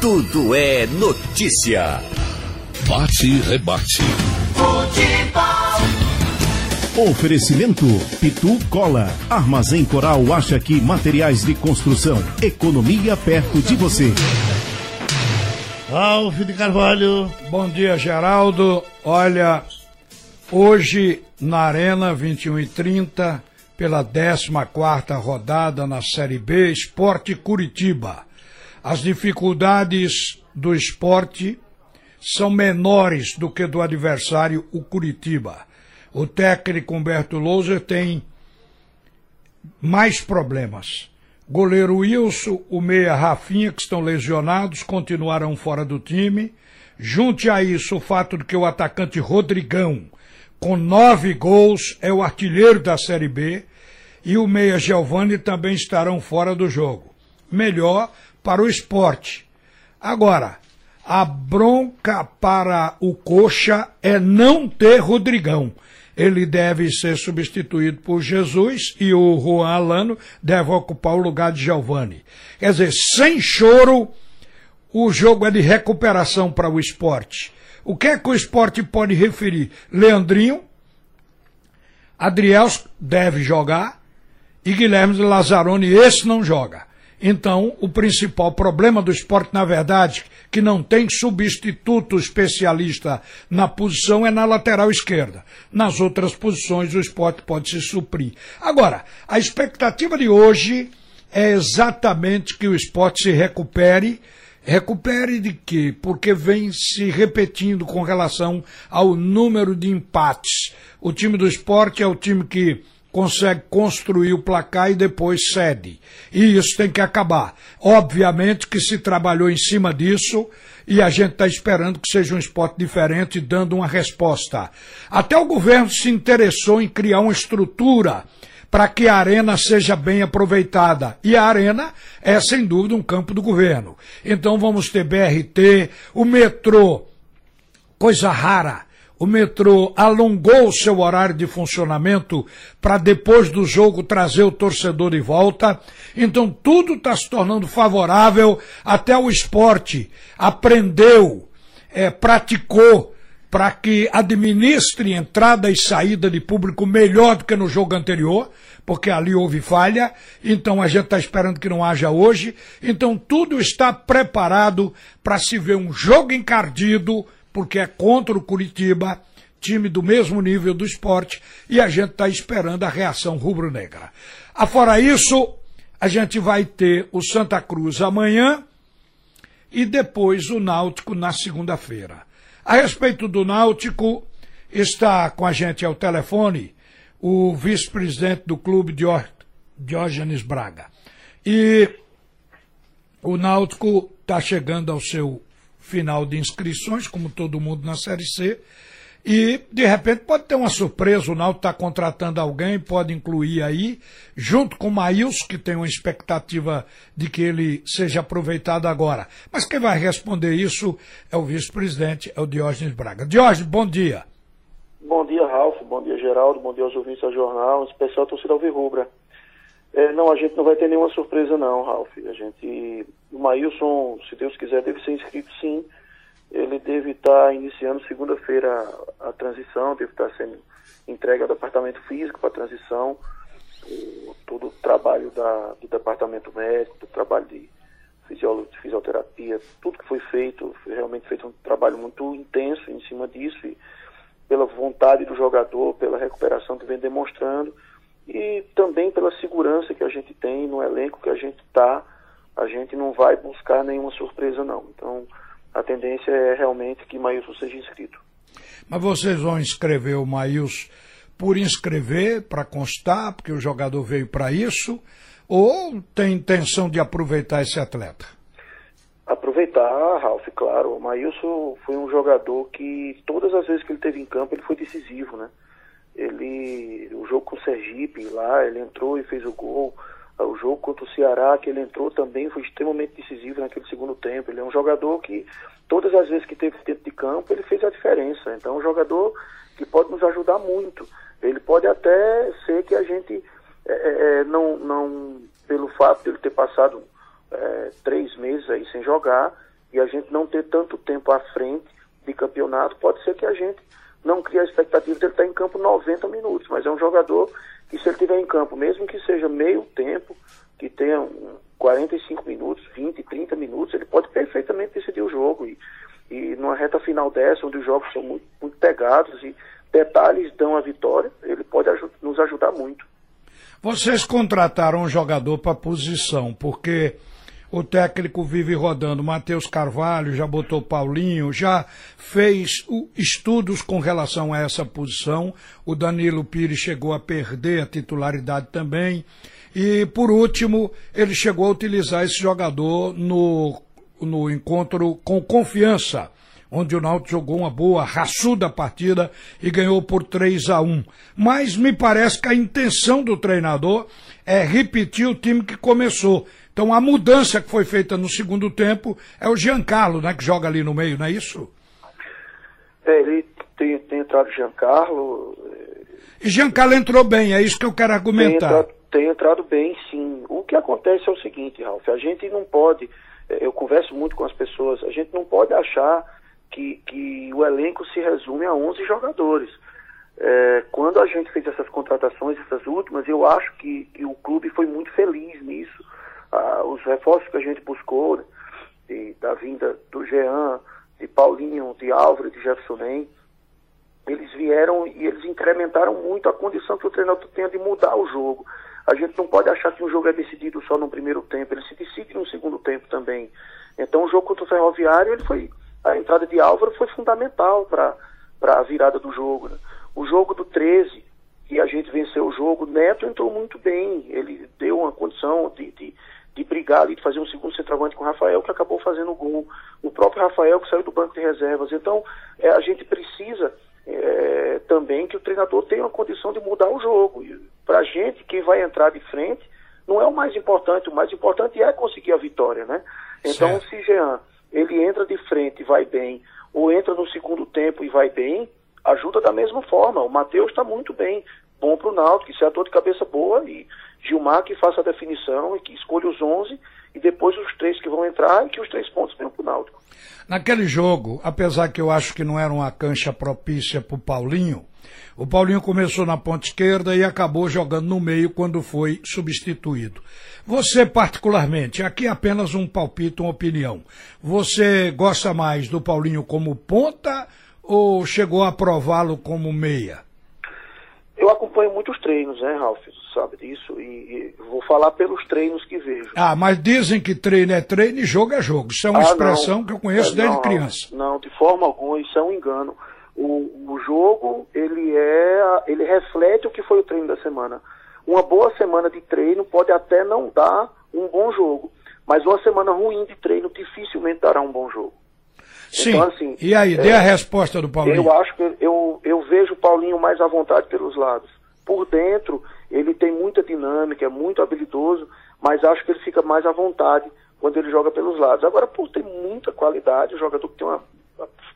tudo é notícia. Bate e rebate. Futebol. Oferecimento Pitu Cola. Armazém Coral acha aqui materiais de construção. Economia perto de você. Ralf de Carvalho. Bom dia, Geraldo. Olha, hoje na Arena 21 e 30, pela 14 rodada na Série B, Esporte Curitiba. As dificuldades do esporte são menores do que do adversário, o Curitiba. O técnico Humberto Louser tem mais problemas. Goleiro Wilson, o meia Rafinha, que estão lesionados, continuarão fora do time. Junte a isso o fato de que o atacante Rodrigão, com nove gols, é o artilheiro da Série B, e o meia Giovani também estarão fora do jogo. Melhor para o esporte. Agora, a bronca para o Coxa é não ter Rodrigão. Ele deve ser substituído por Jesus e o Juan Alano deve ocupar o lugar de Giovani. Quer dizer, sem choro, o jogo é de recuperação para o esporte. O que é que o esporte pode referir? Leandrinho, Adriel deve jogar e Guilherme Lazzaroni, esse não joga. Então, o principal problema do esporte, na verdade, que não tem substituto especialista na posição, é na lateral esquerda. Nas outras posições, o esporte pode se suprir. Agora, a expectativa de hoje é exatamente que o esporte se recupere. Recupere de quê? Porque vem se repetindo com relação ao número de empates. O time do esporte é o time que consegue construir o placar e depois cede. E isso tem que acabar. Obviamente que se trabalhou em cima disso e a gente está esperando que seja um esporte diferente, dando uma resposta. Até o governo se interessou em criar uma estrutura para que a arena seja bem aproveitada. E a arena é, sem dúvida, um campo do governo. Então vamos ter BRT, o metrô, coisa rara o metrô alongou seu horário de funcionamento para depois do jogo trazer o torcedor de volta. Então tudo está se tornando favorável. Até o esporte aprendeu, é, praticou para que administre entrada e saída de público melhor do que no jogo anterior, porque ali houve falha, então a gente está esperando que não haja hoje. Então tudo está preparado para se ver um jogo encardido, porque é contra o Curitiba, time do mesmo nível do esporte, e a gente está esperando a reação rubro-negra. Afora isso, a gente vai ter o Santa Cruz amanhã e depois o Náutico na segunda-feira. A respeito do Náutico, está com a gente ao telefone o vice-presidente do clube, Diógenes Braga. E o Náutico está chegando ao seu final de inscrições, como todo mundo na Série C. E, de repente, pode ter uma surpresa, o Náutico está contratando alguém, pode incluir aí, junto com o Maílson, que tem uma expectativa de que ele seja aproveitado agora. Mas quem vai responder isso é o vice-presidente, é o Diógenes Braga. Diógenes, bom dia. Bom dia, Ralf, bom dia, Geraldo, bom dia aos ouvintes do jornal, em especial a torcida Alvirrubra. É, não, a gente não vai ter nenhuma surpresa não, Ralf. A gente, o Maílson, se Deus quiser, deve ser inscrito sim. Ele deve estar iniciando segunda-feira a transição, deve estar sendo entregue ao departamento físico para a transição. O, todo o trabalho da, do departamento médico, do trabalho de, de fisioterapia, tudo que foi feito, foi realmente feito um trabalho muito intenso em cima disso e pela vontade do jogador, pela recuperação que vem demonstrando e também pela segurança que a gente tem no elenco que a gente está, a gente não vai buscar nenhuma surpresa não. Então, a tendência é realmente que Maílson seja inscrito. Mas vocês vão inscrever o Maílson por inscrever, para constar, porque o jogador veio para isso, ou tem intenção de aproveitar esse atleta? Aproveitar, Ralf, claro. O Maílson foi um jogador que todas as vezes que ele teve em campo ele foi decisivo, né? Ele o jogo com o Sergipe lá, ele entrou e fez o gol. O jogo contra o Ceará, que ele entrou também, foi extremamente decisivo naquele segundo tempo. Ele é um jogador que, todas as vezes que teve dentro de campo, ele fez a diferença. Então, é um jogador que pode nos ajudar muito. Ele pode até ser que a gente, é, é, é não, não, pelo fato de ele ter passado é, três meses aí sem jogar, e a gente não ter tanto tempo à frente de campeonato, pode ser que a gente não crie a expectativa de ele estar em campo 90 minutos, mas é um jogador que se ele estiver em campo, mesmo que seja meio tempo, que tenha 45 minutos, 20, 30 minutos, ele pode perfeitamente decidir o jogo. E, e numa reta final dessa, onde os jogos são muito, muito pegados e detalhes dão a vitória, ele pode nos ajudar muito. Vocês contrataram um jogador para posição, porque o técnico vive rodando. Matheus Carvalho já botou Paulinho, já fez estudos com relação a essa posição. O Danilo Pires chegou a perder a titularidade também. E, por último, ele chegou a utilizar esse jogador no, no encontro com confiança onde o Náutico jogou uma boa, raçuda partida e ganhou por 3 a 1. Mas me parece que a intenção do treinador é repetir o time que começou. Então a mudança que foi feita no segundo tempo é o Giancarlo, né, que joga ali no meio, não é isso? É, ele tem, tem entrado Giancarlo. É, e Giancarlo entrou bem, é isso que eu quero argumentar. Tem entrado, tem entrado bem, sim. O que acontece é o seguinte, Ralf, a gente não pode, é, eu converso muito com as pessoas, a gente não pode achar que, que o elenco se resume a 11 jogadores. É, quando a gente fez essas contratações, essas últimas, eu acho que, que o clube foi muito feliz nisso. Ah, os reforços que a gente buscou, né, de, da vinda do Jean, de Paulinho, de Álvaro, de Jefferson Nem, eles vieram e eles incrementaram muito a condição que o treinador tenha de mudar o jogo. A gente não pode achar que um jogo é decidido só no primeiro tempo, ele se decide no segundo tempo também. Então o jogo contra o Ferroviário ele foi a entrada de Álvaro foi fundamental para a virada do jogo. Né? O jogo do 13, que a gente venceu o jogo, Neto entrou muito bem. Ele deu uma condição de, de, de brigar ali, de fazer um segundo centroavante com o Rafael, que acabou fazendo o gol. O próprio Rafael, que saiu do banco de reservas. Então, é, a gente precisa é, também que o treinador tenha uma condição de mudar o jogo. Para a gente, quem vai entrar de frente, não é o mais importante. O mais importante é conseguir a vitória, né? Então, certo. se Jean ele entra de frente e vai bem, ou entra no segundo tempo e vai bem, ajuda da mesma forma. O Matheus está muito bem, bom para o Náutico, que é ator de cabeça boa, e Gilmar que faça a definição e que escolha os 11, e depois os três que vão entrar e que os três pontos venham para o Náutico. Naquele jogo, apesar que eu acho que não era uma cancha propícia para o Paulinho, o Paulinho começou na ponta esquerda e acabou jogando no meio quando foi substituído. Você, particularmente, aqui é apenas um palpite, uma opinião. Você gosta mais do Paulinho como ponta ou chegou a prová-lo como meia? Eu acompanho muitos treinos, né, Ralf? Sabe disso? E, e, vou falar pelos treinos que vejo. Ah, mas dizem que treino é treino e jogo é jogo. Isso é uma ah, expressão não. que eu conheço é, desde não, criança. Não, de forma alguma, isso é um engano. O, o jogo, ele é, ele reflete o que foi o treino da semana. Uma boa semana de treino pode até não dar um bom jogo, mas uma semana ruim de treino dificilmente dará um bom jogo. Sim. Então, assim, e aí, é, dê a resposta do Paulinho. Eu acho que eu, eu vejo o Paulinho mais à vontade pelos lados. Por dentro, ele tem muita dinâmica, é muito habilidoso, mas acho que ele fica mais à vontade quando ele joga pelos lados. Agora, por ter muita qualidade, o jogador que tem uma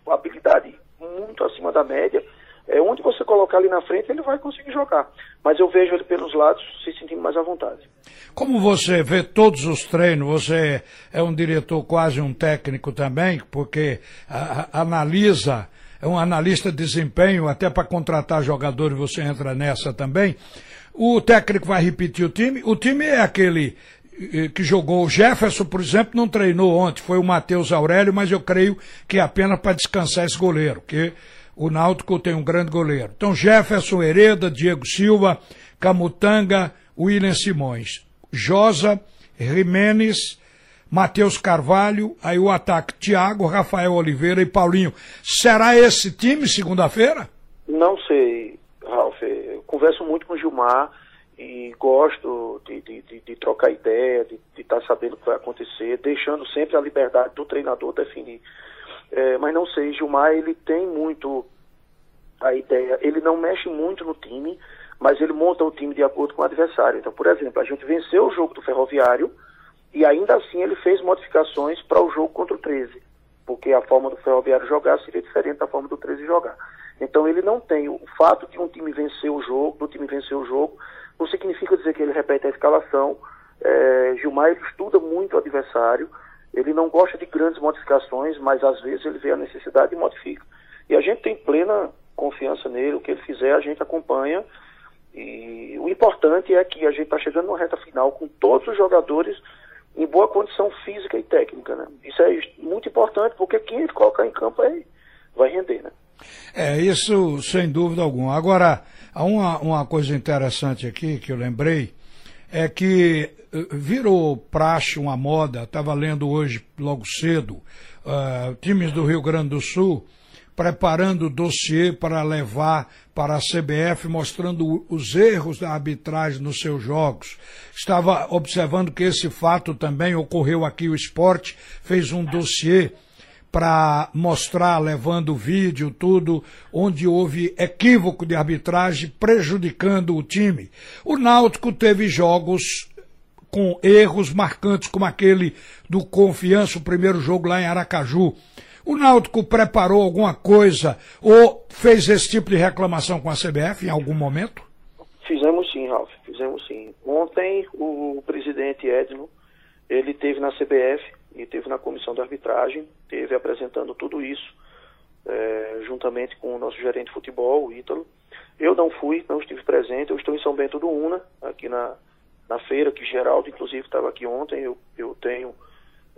habilidade muito acima da média. É, onde você colocar ali na frente, ele vai conseguir jogar. Mas eu vejo ele pelos lados se sentindo mais à vontade. Como você vê todos os treinos, você é um diretor, quase um técnico também, porque a, a, analisa, é um analista de desempenho, até para contratar jogadores você entra nessa também. O técnico vai repetir o time. O time é aquele que jogou o Jefferson, por exemplo, não treinou ontem, foi o Matheus Aurélio, mas eu creio que é apenas para descansar esse goleiro, que o Náutico tem um grande goleiro. Então, Jefferson Hereda, Diego Silva, Camutanga, William Simões, Josa, Jimenez, Matheus Carvalho, aí o ataque Thiago, Rafael Oliveira e Paulinho. Será esse time segunda-feira? Não sei, Ralf. Eu converso muito com o Gilmar e gosto de, de, de, de trocar ideia, de estar tá sabendo o que vai acontecer, deixando sempre a liberdade do treinador definir. É, mas não sei, Gilmar ele tem muito a ideia, ele não mexe muito no time, mas ele monta o time de acordo com o adversário. Então, por exemplo, a gente venceu o jogo do Ferroviário e ainda assim ele fez modificações para o jogo contra o 13, porque a forma do Ferroviário jogar seria diferente da forma do 13 jogar. Então ele não tem o fato de um time vencer o jogo, do time vencer o jogo, não significa dizer que ele repete a escalação. É, Gilmar ele estuda muito o adversário Ele não gosta de grandes modificações, mas às vezes ele vê a necessidade e modifica. E a gente tem plena confiança nele, o que ele fizer a gente acompanha. E o importante é que a gente está chegando na reta final com todos os jogadores em boa condição física e técnica, né? Isso é muito importante, porque quem ele colocar em campo aí vai render, né? É, isso sem dúvida alguma. Agora, uma, uma coisa interessante aqui que eu lembrei, é que virou praxe, uma moda, estava lendo hoje logo cedo, uh, times do Rio Grande do Sul preparando o dossiê para levar para a CBF, mostrando os erros da arbitragem nos seus jogos. Estava observando que esse fato também ocorreu aqui. O esporte fez um dossiê para mostrar, levando vídeo, tudo, onde houve equívoco de arbitragem prejudicando o time. O Náutico teve jogos com erros marcantes, como aquele do Confiança, o primeiro jogo lá em Aracaju. O Náutico preparou alguma coisa ou fez esse tipo de reclamação com a CBF em algum momento? Fizemos sim, Ralf, fizemos sim. Ontem o presidente Edno, ele teve na CBF e teve na comissão de arbitragem, teve apresentando tudo isso, é, juntamente com o nosso gerente de futebol, o Ítalo. Eu não fui, não estive presente, eu estou em São Bento do Una, aqui na, na feira, que Geraldo inclusive estava aqui ontem, eu, eu tenho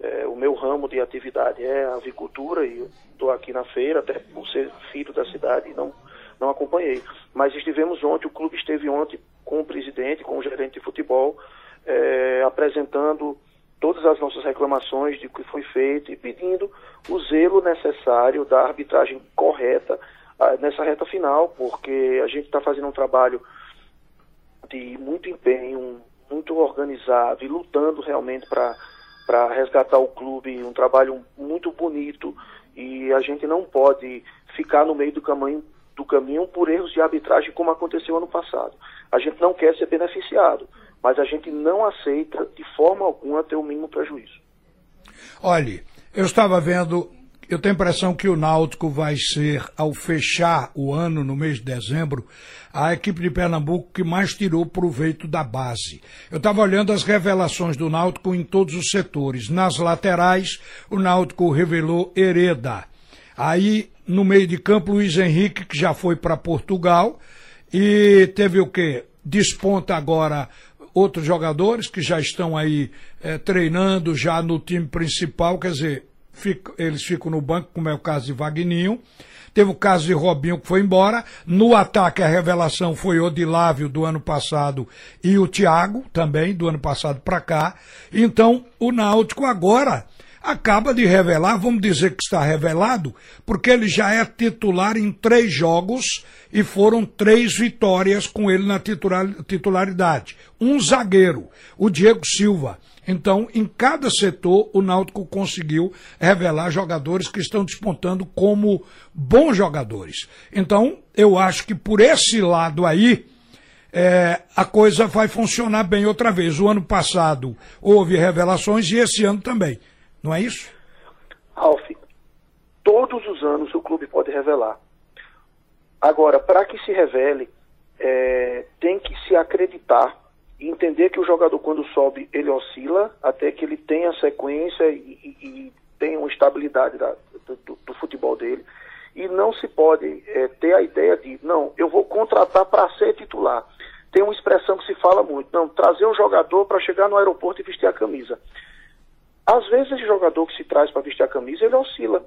é, o meu ramo de atividade é a avicultura e estou aqui na feira, até por ser filho da cidade não, não acompanhei. Mas estivemos ontem, o clube esteve ontem com o presidente, com o gerente de futebol, é, apresentando todas as nossas reclamações de que foi feito e pedindo o zelo necessário da arbitragem correta ah, nessa reta final, porque a gente está fazendo um trabalho de muito empenho, muito organizado e lutando realmente para resgatar o clube, um trabalho muito bonito e a gente não pode ficar no meio do caminho, do caminho por erros de arbitragem como aconteceu ano passado. A gente não quer ser beneficiado, mas a gente não aceita de forma alguma ter o mínimo prejuízo. Olhe, eu estava vendo eu tenho a impressão que o Náutico vai ser, ao fechar o ano, no mês de dezembro, a equipe de Pernambuco que mais tirou proveito da base. Eu estava olhando as revelações do Náutico em todos os setores. Nas laterais, o Náutico revelou Hereda. Aí, no meio de campo, Luiz Henrique, que já foi para Portugal. E teve o quê? Desponta agora outros jogadores que já estão aí é, treinando já no time principal, quer dizer, eles ficam no banco, como é o caso de Vagninho. Teve o caso de Robinho que foi embora. No ataque, a revelação foi Odilávio do ano passado e o Thiago também, do ano passado para cá. Então, o Náutico agora acaba de revelar, vamos dizer que está revelado, porque ele já é titular em três jogos e foram três vitórias com ele na titularidade. Um zagueiro, o Diego Silva. Então, em cada setor, o Náutico conseguiu revelar jogadores que estão despontando como bons jogadores. Então, eu acho que por esse lado aí, é, a coisa vai funcionar bem outra vez. O ano passado houve revelações e esse ano também. Não é isso? Ralf, todos os anos o clube pode revelar. Agora, para que se revele, é, tem que se acreditar entender que o jogador, quando sobe, ele oscila até que ele tenha sequência e, e, e tenha uma estabilidade da, do, do, futebol dele. E não se pode é, ter a ideia de, não, eu vou contratar para ser titular. Tem uma expressão que se fala muito, não, trazer um jogador para chegar no aeroporto e vestir a camisa. Às vezes esse jogador que se traz para vestir a camisa, ele oscila.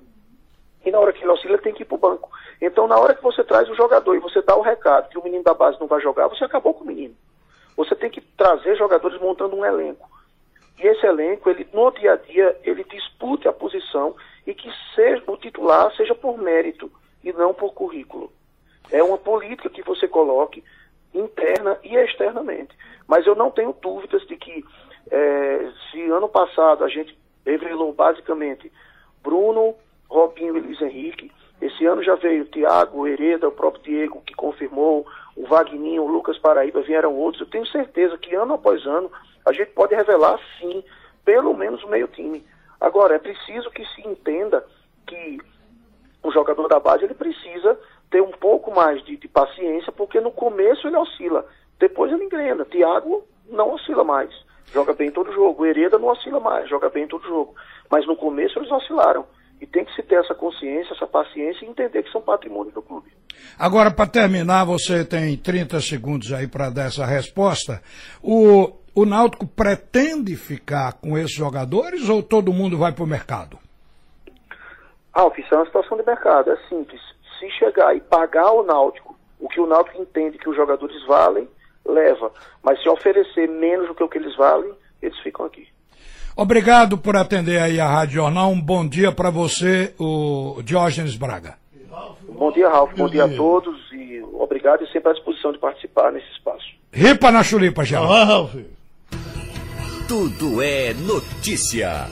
E na hora que ele oscila, tem que ir para o banco. Então, na hora que você traz o jogador e você dá o recado que o menino da base não vai jogar, você acabou com o menino. Você tem que trazer jogadores montando um elenco. E esse elenco, ele no dia a dia, ele dispute a posição e que seja, o titular seja por mérito e não por currículo. É uma política que você coloque interna e externamente. Mas eu não tenho dúvidas de que é, se ano passado a gente revelou basicamente Bruno, Robinho e Luiz Henrique, esse ano já veio Thiago, Hereda, o próprio Diego que confirmou, o Vagninho, o Lucas Paraíba, vieram outros. Eu tenho certeza que ano após ano a gente pode revelar, sim, pelo menos o meio time. Agora, é preciso que se entenda que o jogador da base ele precisa ter um pouco mais de, de paciência, porque no começo ele oscila, depois ele engrena. Thiago não oscila mais, joga bem todo jogo. Hereda não oscila mais, joga bem todo jogo. Mas no começo eles oscilaram. E tem que se ter essa consciência, essa paciência e entender que são patrimônio do clube. Agora, para terminar, você tem 30 segundos aí para dar essa resposta. O, o Náutico pretende ficar com esses jogadores ou todo mundo vai para o mercado? Ah, isso é uma situação de mercado, é simples. Se chegar e pagar o Náutico o que o Náutico entende que os jogadores valem, leva. Mas se oferecer menos do que o que eles valem, eles ficam aqui. Obrigado por atender aí a Rádio Jornal. Um bom dia para você, o Diógenes Braga. Bom dia, Ralf. Bom dia a todos e obrigado e sempre à disposição de participar nesse espaço. Ripa na chulipa, Geraldo. Tudo é notícia.